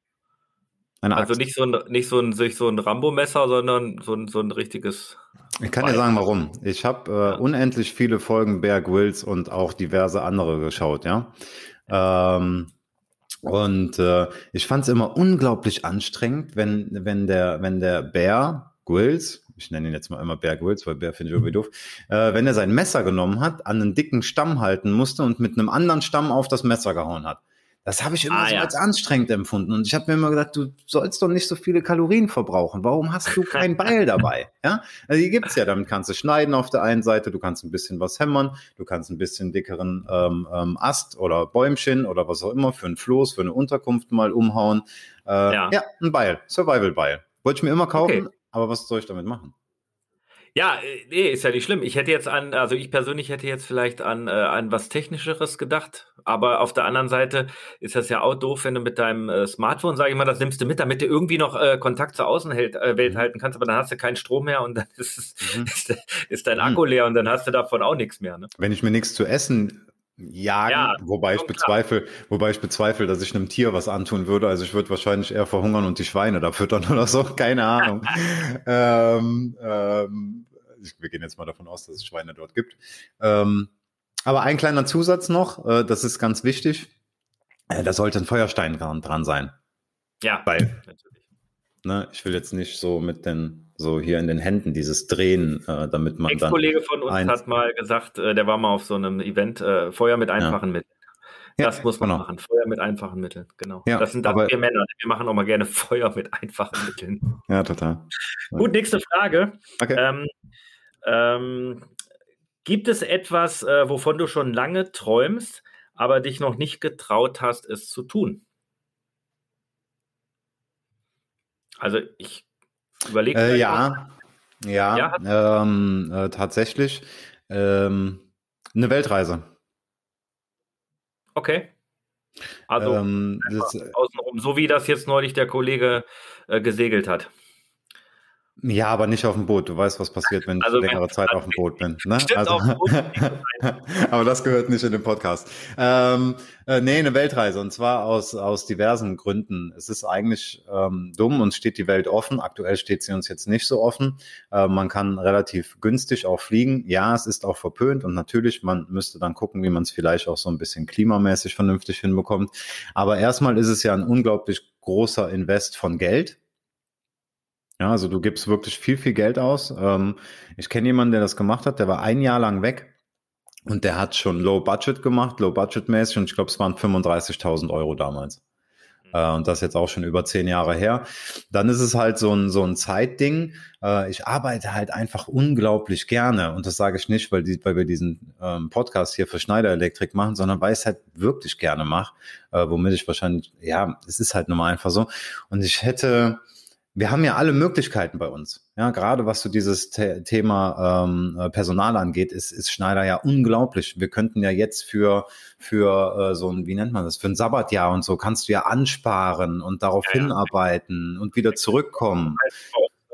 [SPEAKER 2] Eine also nicht so ein, nicht so ein, so ein Rambo-Messer, sondern so ein, so ein richtiges.
[SPEAKER 3] Ich kann Beil. dir sagen, warum. Ich habe äh, ja. unendlich viele Folgen Bear Grylls und auch diverse andere geschaut, ja. Ähm, und äh, ich fand es immer unglaublich anstrengend, wenn, wenn der, wenn der Bear Grylls, ich nenne ihn jetzt mal immer Bear Grylls, weil Bär finde ich irgendwie doof, äh, wenn er sein Messer genommen hat, an einen dicken Stamm halten musste und mit einem anderen Stamm auf das Messer gehauen hat. Das habe ich immer ah, so ja. als anstrengend empfunden. Und ich habe mir immer gedacht, du sollst doch nicht so viele Kalorien verbrauchen. Warum hast du kein Beil dabei? Ja, also die gibt's ja. Damit kannst du schneiden auf der einen Seite, du kannst ein bisschen was hämmern, du kannst ein bisschen dickeren ähm, ähm, Ast oder Bäumchen oder was auch immer für ein Floß, für eine Unterkunft mal umhauen. Äh, ja. ja, ein Beil, Survival-Beil. Wollte ich mir immer kaufen, okay. aber was soll ich damit machen?
[SPEAKER 2] Ja, äh, nee, ist ja nicht schlimm. Ich hätte jetzt an, also ich persönlich hätte jetzt vielleicht an, äh, an was Technischeres gedacht, aber auf der anderen Seite ist das ja auch doof, wenn du mit deinem äh, Smartphone, sage ich mal, das nimmst du mit, damit du irgendwie noch äh, Kontakt zur Außenwelt äh, mhm. halten kannst, aber dann hast du keinen Strom mehr und dann ist, mhm. ist, ist, dein Akku mhm. leer und dann hast du davon auch nichts mehr. Ne?
[SPEAKER 3] Wenn ich mir nichts zu essen jagen, ja, wobei ich bezweifle, klar. wobei ich bezweifle, dass ich einem Tier was antun würde. Also ich würde wahrscheinlich eher verhungern und die Schweine da füttern oder so, keine Ahnung. ähm, ähm, wir gehen jetzt mal davon aus, dass es Schweine dort gibt. Ähm, aber ein kleiner Zusatz noch, äh, das ist ganz wichtig. Äh, da sollte ein Feuerstein dran, dran sein.
[SPEAKER 2] Ja,
[SPEAKER 3] weil natürlich. Ne, ich will jetzt nicht so mit den so hier in den Händen dieses Drehen, äh, damit man
[SPEAKER 2] dann. Ein Kollege von uns hat mal gesagt, äh, der war mal auf so einem Event, äh, Feuer mit einfachen ja. Mitteln. Das ja, muss man genau. machen. Feuer mit einfachen Mitteln, genau. Ja, das sind dann wir Männer. Wir machen auch mal gerne Feuer mit einfachen Mitteln.
[SPEAKER 3] Ja, total.
[SPEAKER 2] Gut, nächste Frage. Okay. Ähm, ähm, gibt es etwas, äh, wovon du schon lange träumst, aber dich noch nicht getraut hast, es zu tun? Also ich überlege.
[SPEAKER 3] Äh, ja, ja, ja ähm, äh, tatsächlich ähm, eine Weltreise.
[SPEAKER 2] Okay. Also ähm, das, außenrum, so wie das jetzt neulich der Kollege äh, gesegelt hat.
[SPEAKER 3] Ja, aber nicht auf dem Boot. Du weißt, was passiert, wenn also, ich längere Zeit auf dem Boot bin. Ne? Also, aber das gehört nicht in den Podcast. Ähm, äh, nee, eine Weltreise und zwar aus, aus diversen Gründen. Es ist eigentlich ähm, dumm und steht die Welt offen. Aktuell steht sie uns jetzt nicht so offen. Äh, man kann relativ günstig auch fliegen. Ja, es ist auch verpönt und natürlich, man müsste dann gucken, wie man es vielleicht auch so ein bisschen klimamäßig vernünftig hinbekommt. Aber erstmal ist es ja ein unglaublich großer Invest von Geld ja, also du gibst wirklich viel, viel Geld aus. Ähm, ich kenne jemanden, der das gemacht hat, der war ein Jahr lang weg und der hat schon Low Budget gemacht, Low Budget mäßig und ich glaube, es waren 35.000 Euro damals. Mhm. Äh, und das jetzt auch schon über zehn Jahre her. Dann ist es halt so ein, so ein Zeitding. Äh, ich arbeite halt einfach unglaublich gerne. Und das sage ich nicht, weil, die, weil wir diesen ähm, Podcast hier für Schneider Elektrik machen, sondern weil ich es halt wirklich gerne mache. Äh, womit ich wahrscheinlich, ja, es ist halt nun mal einfach so. Und ich hätte, wir haben ja alle Möglichkeiten bei uns. Ja, gerade was so dieses The Thema ähm, äh, Personal angeht, ist, ist Schneider ja unglaublich. Wir könnten ja jetzt für, für äh, so ein, wie nennt man das, für ein Sabbatjahr und so, kannst du ja ansparen und darauf ja, hinarbeiten ja. und wieder zurückkommen.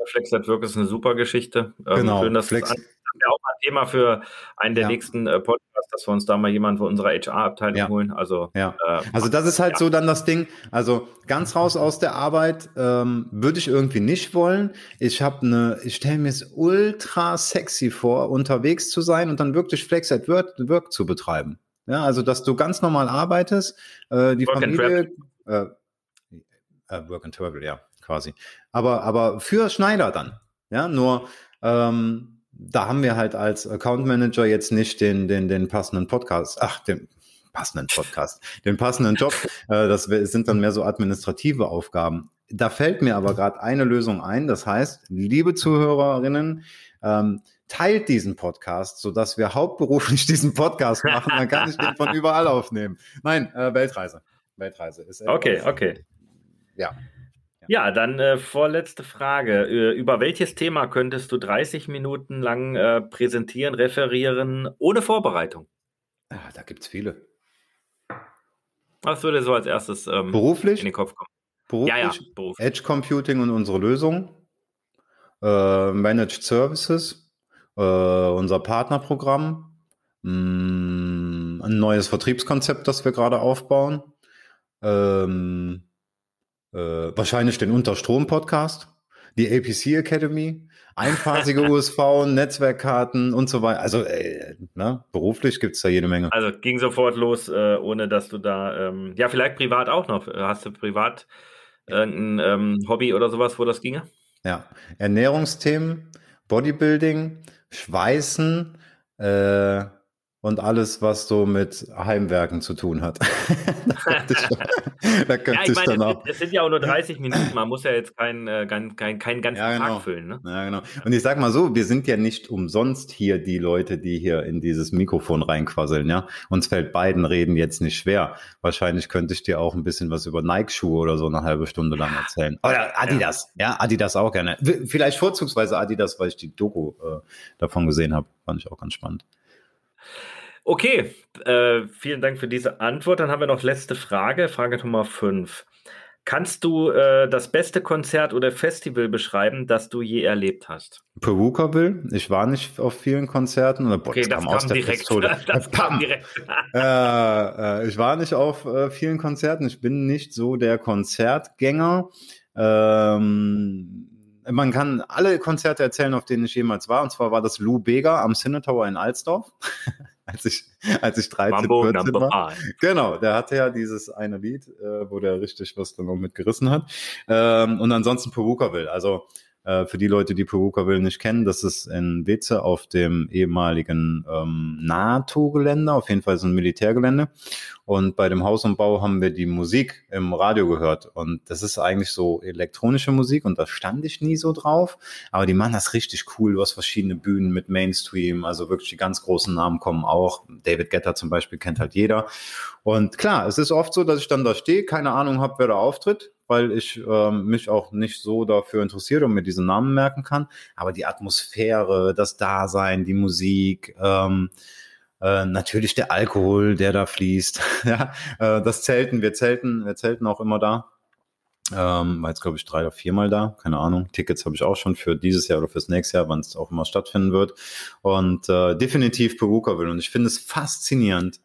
[SPEAKER 2] Flex at Work ist eine super Geschichte.
[SPEAKER 3] Ähm, genau.
[SPEAKER 2] Schön, dass Flex. Das ja auch ein Thema für einen der ja. nächsten äh, Podcasts, dass wir uns da mal jemanden für unsere HR-Abteilung
[SPEAKER 3] Ja.
[SPEAKER 2] holen. Also,
[SPEAKER 3] Ja.
[SPEAKER 2] äh,
[SPEAKER 3] Also das ist halt so dann das Ding. Also ganz raus aus der Arbeit ähm, würde ich irgendwie nicht wollen. Ich habe eine, ich stelle mir es ultra sexy vor, unterwegs zu sein und dann wirklich Flex at Work, Work zu betreiben. Ja, also dass du ganz normal arbeitest, äh, die
[SPEAKER 2] Work and
[SPEAKER 3] Familie, äh, äh, Work and Travel, ja, quasi. Aber aber für Schneider dann. Ja, nur ähm, da haben wir halt als Account Manager jetzt nicht den den den passenden Podcast. Ach, den passenden Podcast, den passenden Job. Äh, das sind dann mehr so administrative Aufgaben. Da fällt mir aber gerade eine Lösung ein. Das heißt, liebe Zuhörerinnen, ähm, teilt diesen Podcast, sodass wir hauptberuflich diesen Podcast machen. Dann kann ich den von überall aufnehmen. Nein, äh, Weltreise. Weltreise ist etwas-
[SPEAKER 2] Okay, okay.
[SPEAKER 3] Ja.
[SPEAKER 2] Ja, dann äh, vorletzte Frage. Äh, über welches Thema könntest du 30 Minuten lang äh, präsentieren, referieren, ohne Vorbereitung?
[SPEAKER 3] Ah, da gibt's viele.
[SPEAKER 2] Was würde so als erstes ähm, in
[SPEAKER 3] Beruflich,
[SPEAKER 2] den Kopf kommen?
[SPEAKER 3] beruflich,
[SPEAKER 2] Ja, ja, Beruf.
[SPEAKER 3] Edge Computing und unsere Lösung, äh, Managed Services, äh, unser Partnerprogramm, mh, ein neues Vertriebskonzept, das wir gerade aufbauen, ähm, äh, wahrscheinlich den Unterstrom-Podcast, die APC Academy, einphasige USV, Netzwerkkarten und so weiter. Also äh, ne, beruflich gibt's da jede Menge.
[SPEAKER 2] Also ging sofort los, äh, ohne dass du da, ähm, ja, vielleicht privat auch noch. Hast du privat irgendein ähm, Hobby oder sowas, wo das ginge?
[SPEAKER 3] Ja, Ernährungsthemen, Bodybuilding, Schweißen äh, und alles, was so mit Heimwerken zu tun hat. da könnte
[SPEAKER 2] Ja, ich meine,
[SPEAKER 3] dann
[SPEAKER 2] es,
[SPEAKER 3] auch.
[SPEAKER 2] es sind ja auch nur 30 Minuten. Man muss ja jetzt keinen äh, kein, kein, keinen ganzen
[SPEAKER 3] Ja, genau.
[SPEAKER 2] Tag füllen. Ne?
[SPEAKER 3] Ja, genau. Und ich sag mal so, wir sind ja nicht umsonst hier die Leute, die hier in dieses Mikrofon reinquasseln, ja. Uns fällt beiden Reden jetzt nicht schwer. Wahrscheinlich könnte ich dir auch ein bisschen was über Nike-Schuhe oder so eine halbe Stunde lang erzählen. Oder Adidas. Ja, Adidas auch gerne. Vielleicht vorzugsweise Adidas, weil ich die Doku äh, davon gesehen habe. Fand ich auch ganz spannend.
[SPEAKER 2] Okay, äh, vielen Dank für diese Antwort. Dann haben wir noch letzte Frage, Frage Nummer 5. Kannst du äh, das beste Konzert oder Festival beschreiben, das du je erlebt hast?
[SPEAKER 3] Peruka-Will. Ich war nicht auf vielen Konzerten. Oder, boah,
[SPEAKER 2] Okay, das kam direkt.
[SPEAKER 3] Pistole.
[SPEAKER 2] Das kam direkt.
[SPEAKER 3] äh, äh, ich war nicht auf äh, vielen Konzerten. Ich bin nicht so der Konzertgänger. Ähm, man kann alle Konzerte erzählen, auf denen ich jemals war. Und zwar war das Lou Bega am Cine Tower in Alsdorf, als ich, als ich 13,
[SPEAKER 2] Mambo
[SPEAKER 3] 14
[SPEAKER 2] Number
[SPEAKER 3] war.
[SPEAKER 2] Five.
[SPEAKER 3] Genau, der hatte ja dieses eine Lied, äh, wo der richtig was dann noch mitgerissen hat. Ähm, und ansonsten Peruka-Will. Also äh, für die Leute, die Peruka-Will nicht kennen, das ist in Weze auf dem ehemaligen ähm, NATO-Gelände, auf jeden Fall so ein Militärgelände. Und bei dem Haus und Bau haben wir die Musik im Radio gehört. Und das ist eigentlich so elektronische Musik und da stand ich nie so drauf. Aber die machen das richtig cool. Du hast verschiedene Bühnen mit Mainstream. Also wirklich die ganz großen Namen kommen auch. David Getter zum Beispiel kennt halt jeder. Und klar, es ist oft so, dass ich dann da stehe, keine Ahnung habe, wer da auftritt, weil ich ähm, mich auch nicht so dafür interessiere und mir diese Namen merken kann. Aber die Atmosphäre, das Dasein, die Musik, ähm, äh, natürlich der Alkohol, der da fließt. ja, äh, das Zelten, wir zelten, wir zelten auch immer da. Ähm, war jetzt, glaube ich, drei oder viermal da, keine Ahnung. Tickets habe ich auch schon für dieses Jahr oder fürs nächste Jahr, wann es auch immer stattfinden wird. Und äh, definitiv Peruka will. Und ich finde es faszinierend,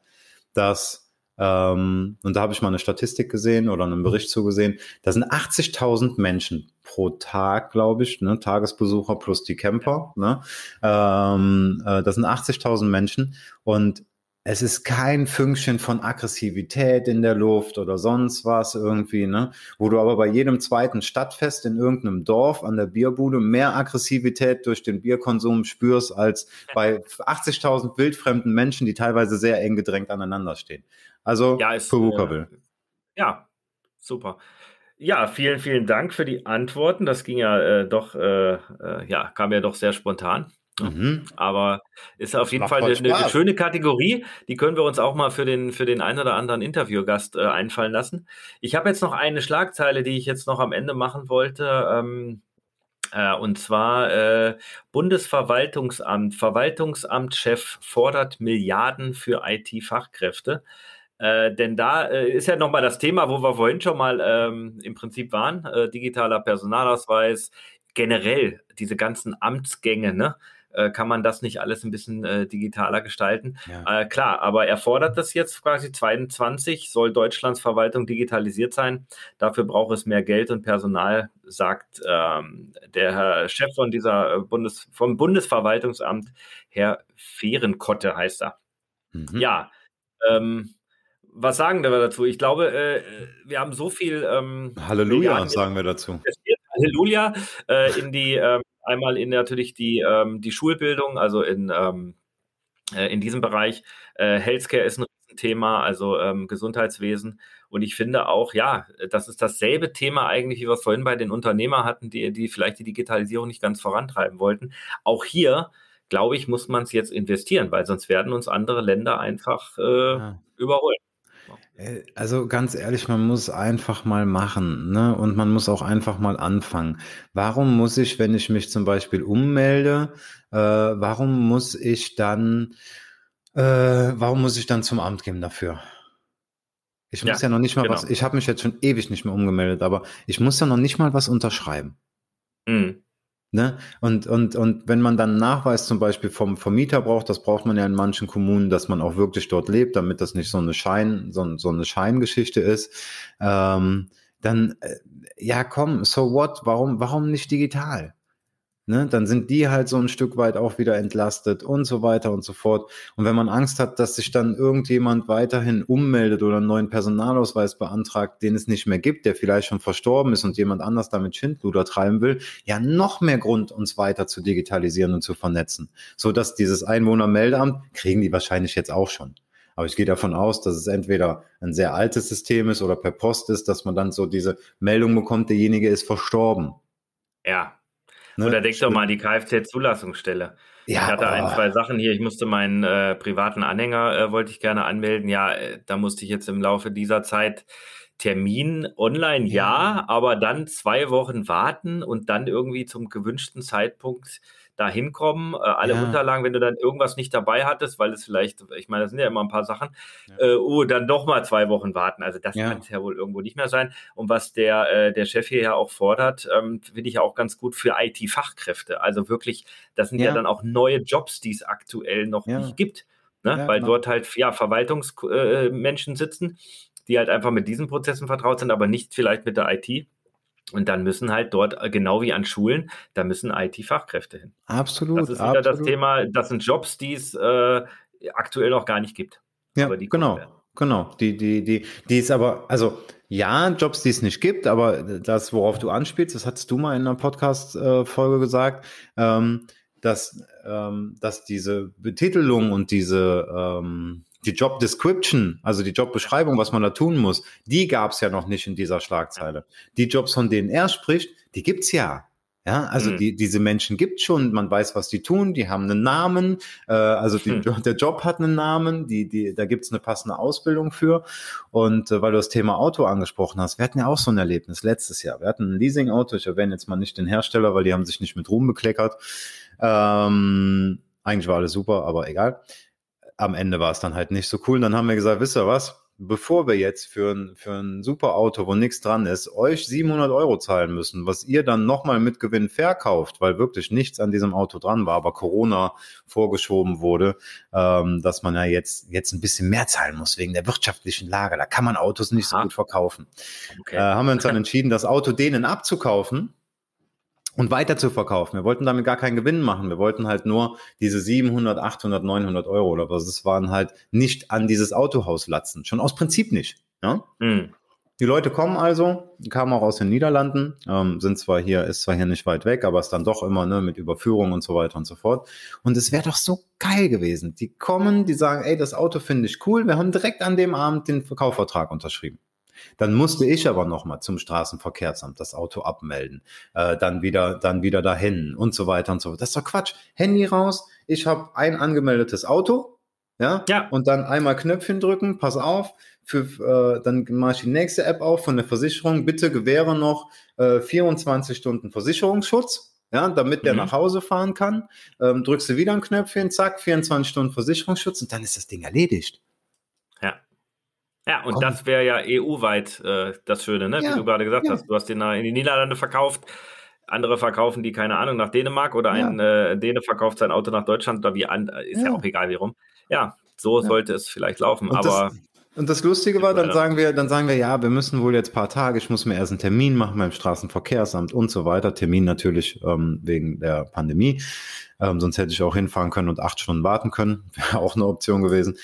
[SPEAKER 3] dass, ähm, und da habe ich mal eine Statistik gesehen oder einen Bericht zugesehen, da sind 80.000 Menschen pro Tag, glaube ich, ne, Tagesbesucher plus die Camper. Ne, ähm, äh, das sind 80.000 Menschen und es ist kein Fünkchen von Aggressivität in der Luft oder sonst was irgendwie, ne? Wo du aber bei jedem zweiten Stadtfest in irgendeinem Dorf an der Bierbude mehr Aggressivität durch den Bierkonsum spürst als bei 80.000 wildfremden Menschen, die teilweise sehr eng gedrängt aneinander stehen. Also
[SPEAKER 2] Ja, ist,
[SPEAKER 3] Peruka-Will.
[SPEAKER 2] äh, ja, super. Ja, vielen, vielen Dank für die Antworten. Das ging ja äh, doch, äh, äh, ja, kam ja doch sehr spontan.
[SPEAKER 3] Mhm.
[SPEAKER 2] Aber ist auf jeden Fall eine, eine schöne Kategorie. Die können wir uns auch mal für den, für den einen oder anderen Interviewgast äh, einfallen lassen. Ich habe jetzt noch eine Schlagzeile, die ich jetzt noch am Ende machen wollte. Ähm, äh, und zwar äh, Bundesverwaltungsamt. Verwaltungsamtschef fordert Milliarden für IT-Fachkräfte. Äh, denn da äh, ist ja nochmal das Thema, wo wir vorhin schon mal ähm, im Prinzip waren, äh, digitaler Personalausweis, generell diese ganzen Amtsgänge, ne? äh, kann man das nicht alles ein bisschen äh, digitaler gestalten? Ja. Äh, klar, aber er fordert das jetzt quasi 22 soll Deutschlands Verwaltung digitalisiert sein. Dafür braucht es mehr Geld und Personal, sagt ähm, der Herr Chef von dieser äh, Bundes vom Bundesverwaltungsamt, Herr Fehrenkotte heißt er. Mhm. Ja, ähm, was sagen wir dazu? Ich glaube, äh, wir haben so viel. Ähm,
[SPEAKER 3] Halleluja, sagen wir dazu.
[SPEAKER 2] Halleluja äh, in die ähm, einmal in natürlich die ähm, die Schulbildung, also in ähm, äh, in diesem Bereich. Äh, Healthcare ist ein Thema, also ähm, Gesundheitswesen. Und ich finde auch, ja, das ist dasselbe Thema eigentlich, wie wir es vorhin bei den Unternehmern hatten, die, die vielleicht die Digitalisierung nicht ganz vorantreiben wollten. Auch hier, glaube ich, muss man es jetzt investieren, weil sonst werden uns andere Länder einfach äh, ja. überholen.
[SPEAKER 3] Äh, also ganz ehrlich, man muss einfach mal machen, ne? Und man muss auch einfach mal anfangen. Warum muss ich, wenn ich mich zum Beispiel ummelde, äh, warum muss ich dann, äh, warum muss ich dann zum Amt gehen dafür? Ich muss ja, ja noch nicht mal genau. was, ich habe mich jetzt schon ewig nicht mehr umgemeldet, aber ich muss ja noch nicht mal was unterschreiben. Mhm. Ne? Und, und, und wenn man dann Nachweis zum Beispiel vom Vermieter braucht, das braucht man ja in manchen Kommunen, dass man auch wirklich dort lebt, damit das nicht so eine Schein, so, so eine Scheingeschichte ist, ähm, dann, äh, ja komm, so what, warum, warum nicht digital? Ne, dann sind die halt so ein Stück weit auch wieder entlastet und so weiter und so fort. Und wenn man Angst hat, dass sich dann irgendjemand weiterhin ummeldet oder einen neuen Personalausweis beantragt, den es nicht mehr gibt, der vielleicht schon verstorben ist und jemand anders damit Schindluder treiben will, ja noch mehr Grund, uns weiter zu digitalisieren und zu vernetzen. So dass dieses Einwohnermeldeamt kriegen die wahrscheinlich jetzt auch schon. Aber ich gehe davon aus, dass es entweder ein sehr altes System ist oder per Post ist, dass man dann so diese Meldung bekommt, derjenige ist verstorben.
[SPEAKER 2] Ja, Ne? Oder denk doch mal die Kfz-Zulassungsstelle. Ja, ich hatte oh. ein, zwei Sachen hier. Ich musste meinen äh, privaten Anhänger, äh, wollte ich gerne anmelden. Ja, äh, da musste ich jetzt im Laufe dieser Zeit Termin online, ja, ja, aber dann zwei Wochen warten und dann irgendwie zum gewünschten Zeitpunkt da hinkommen, äh, alle ja. Unterlagen, wenn du dann irgendwas nicht dabei hattest, weil es vielleicht, ich meine, das sind ja immer ein paar Sachen, ja. äh, oh, dann doch mal zwei Wochen warten. Also das kann es ja wohl irgendwo nicht mehr sein. Und was der, äh, der Chef hier ja auch fordert, ähm, finde ich ja auch ganz gut für IT-Fachkräfte. Also wirklich, das sind ja. dann auch neue Jobs, die es aktuell noch nicht gibt. Ne? weil genau. dort halt ja Verwaltungsmenschen sitzen, die halt einfach mit diesen Prozessen vertraut sind, aber nicht vielleicht mit der IT. Und dann müssen halt dort, äh, genau wie an Schulen, da müssen IT-Fachkräfte hin.
[SPEAKER 3] Absolut.
[SPEAKER 2] Das ist wieder das Thema, das sind Jobs, die es äh, aktuell noch gar nicht gibt.
[SPEAKER 3] Ja, genau. Genau, die, die, die, die ist aber, also ja, Jobs, die es nicht gibt, aber das, worauf du anspielst, das hattest du mal in einer Podcast-Folge gesagt, ähm, dass, ähm, dass diese Betitelung und diese, ähm, die Job Description, also die Jobbeschreibung, was man da tun muss, die gab es ja noch nicht in dieser Schlagzeile. Die Jobs, von denen er spricht, die gibt's ja. Ja, also mhm. die, diese Menschen gibt schon, man weiß, was die tun, die haben einen Namen, äh, also die, mhm. der Job hat einen Namen, die, die, da gibt's eine passende Ausbildung für. Und äh, weil du das Thema Auto angesprochen hast, wir hatten ja auch so ein Erlebnis letztes Jahr. Wir hatten ein Leasing-Auto, ich erwähne jetzt mal nicht den Hersteller, weil die haben sich nicht mit Ruhm bekleckert. Ähm, eigentlich war alles super, aber egal am Ende war es dann halt nicht so cool. Und dann haben wir gesagt, wisst ihr was? Bevor wir jetzt für ein, für ein super Auto, wo nichts dran ist, euch 700 Euro zahlen müssen, was ihr dann nochmal mit Gewinn verkauft, weil wirklich nichts an diesem Auto dran war, aber Corona vorgeschoben wurde, ähm, dass man ja jetzt, jetzt ein bisschen mehr zahlen muss wegen der wirtschaftlichen Lage. Da kann man Autos nicht Aha. so gut verkaufen. Okay. Äh, haben wir uns dann entschieden, das Auto denen abzukaufen und weiter zu verkaufen. Wir wollten damit gar keinen Gewinn machen. Wir wollten halt nur diese 700, 800, 900 Euro oder was es waren halt nicht an dieses Autohaus latzen. Schon aus Prinzip nicht. Ja? Mhm. Die Leute kommen also, kamen auch aus den Niederlanden, ähm, sind zwar hier, ist zwar hier nicht weit weg, aber ist dann doch immer ne, mit Überführung und so weiter und so fort. Und es wäre doch so geil gewesen. Die kommen, die sagen, ey, das Auto finde ich cool. Wir haben direkt an dem Abend den Kaufvertrag unterschrieben. Dann musste ich aber nochmal zum Straßenverkehrsamt das Auto abmelden, äh, dann wieder, dann wieder dahin und so weiter und so fort. Das ist doch Quatsch. Handy raus, ich habe ein angemeldetes Auto, ja, ja. und dann einmal Knöpfchen drücken, pass auf, für, äh, dann mache ich die nächste App auf von der Versicherung, bitte gewähre noch äh, 24 Stunden Versicherungsschutz. Ja, damit der mhm. nach Hause fahren kann, ähm, drückst du wieder ein Knöpfchen, zack, 24 Stunden Versicherungsschutz und dann ist das Ding erledigt.
[SPEAKER 2] Ja, und Komm. das wäre ja EU-weit äh, das Schöne, ne? Ja, wie du gerade gesagt ja. hast. Du hast den in die Niederlande verkauft. andere verkaufen die, keine Ahnung, nach Dänemark oder ein ja. äh, Däne verkauft sein Auto nach Deutschland oder wie an, ist ja, ja auch egal wie rum. Ja, so sollte es vielleicht laufen,
[SPEAKER 3] und
[SPEAKER 2] aber.
[SPEAKER 3] Das, und das Lustige war, dann sagen wir, dann sagen wir, ja, wir müssen wohl jetzt ein paar Tage, ich muss mir erst einen Termin machen beim Straßenverkehrsamt und so weiter. Termin natürlich ähm, wegen der Pandemie. Ähm, sonst hätte ich auch hinfahren können und acht Stunden warten können. Wäre auch eine Option gewesen.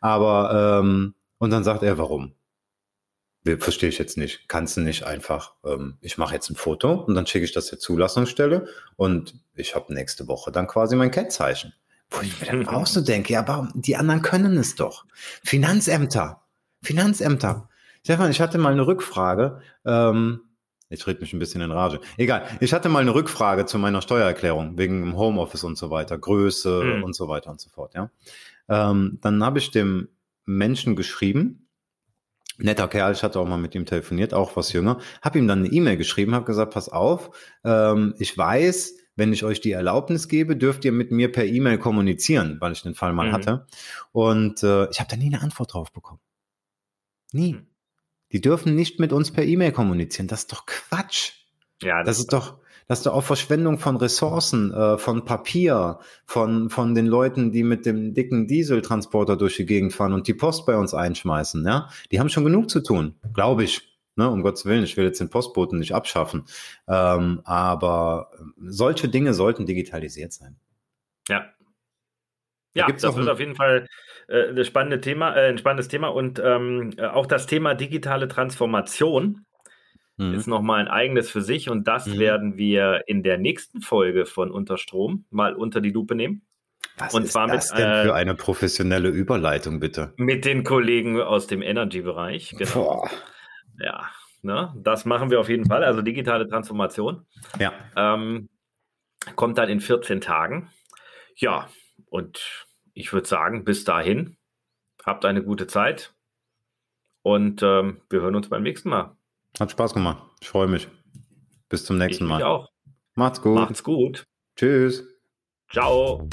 [SPEAKER 3] Aber ähm, und dann sagt er, warum? Verstehe ich jetzt nicht. Kannst du nicht einfach, ähm, ich mache jetzt ein Foto und dann schicke ich das der Zulassungsstelle und ich habe nächste Woche dann quasi mein Kennzeichen. Wo ich mir dann auch so denke, ja, aber die anderen können es doch. Finanzämter, Finanzämter. Stefan, ich hatte mal eine Rückfrage. Ähm, ich rede mich ein bisschen in Rage. Egal. Ich hatte mal eine Rückfrage zu meiner Steuererklärung wegen Homeoffice und so weiter, Größe mhm. und so weiter und so fort. Ja. Ähm, dann habe ich dem Menschen geschrieben, netter Kerl, ich hatte auch mal mit ihm telefoniert, auch was jünger, habe ihm dann eine E-Mail geschrieben, habe gesagt, pass auf, ähm, ich weiß, wenn ich euch die Erlaubnis gebe, dürft ihr mit mir per E-Mail kommunizieren, weil ich den Fall mal mhm. hatte. Und äh, ich habe da nie eine Antwort drauf bekommen. Nie. Mhm. Die dürfen nicht mit uns per E-Mail kommunizieren. Das ist doch Quatsch. Ja, das, das ist doch, das ist doch auch Verschwendung von Ressourcen, äh, von Papier, von, von den Leuten, die mit dem dicken Dieseltransporter durch die Gegend fahren und die Post bei uns einschmeißen. Ja, die haben schon genug zu tun, glaube ich. Ne, um Gottes Willen, ich will jetzt den Postboten nicht abschaffen. Ähm, aber solche Dinge sollten digitalisiert sein.
[SPEAKER 2] Ja. Ja, da das ist auf jeden Fall äh, ein, spannende Thema, äh, ein spannendes Thema und ähm, äh, auch das Thema digitale Transformation mhm. ist nochmal ein eigenes für sich und das mhm. werden wir in der nächsten Folge von Unterstrom mal unter die Lupe nehmen.
[SPEAKER 3] Was und ist zwar das mit, denn für äh, eine professionelle Überleitung, bitte?
[SPEAKER 2] Mit den Kollegen aus dem Energy-Bereich. Genau. Ja, ne, das machen wir auf jeden Fall. Also digitale Transformation.
[SPEAKER 3] Ja.
[SPEAKER 2] Ähm, kommt dann in 14 Tagen. Ja, und ich würde sagen, bis dahin, habt eine gute Zeit und ähm, wir hören uns beim nächsten Mal.
[SPEAKER 3] Hat Spaß gemacht. Ich freue mich. Bis zum nächsten ich Mal.
[SPEAKER 2] Ich auch.
[SPEAKER 3] Macht's gut.
[SPEAKER 2] Macht's gut.
[SPEAKER 3] Tschüss.
[SPEAKER 2] Ciao.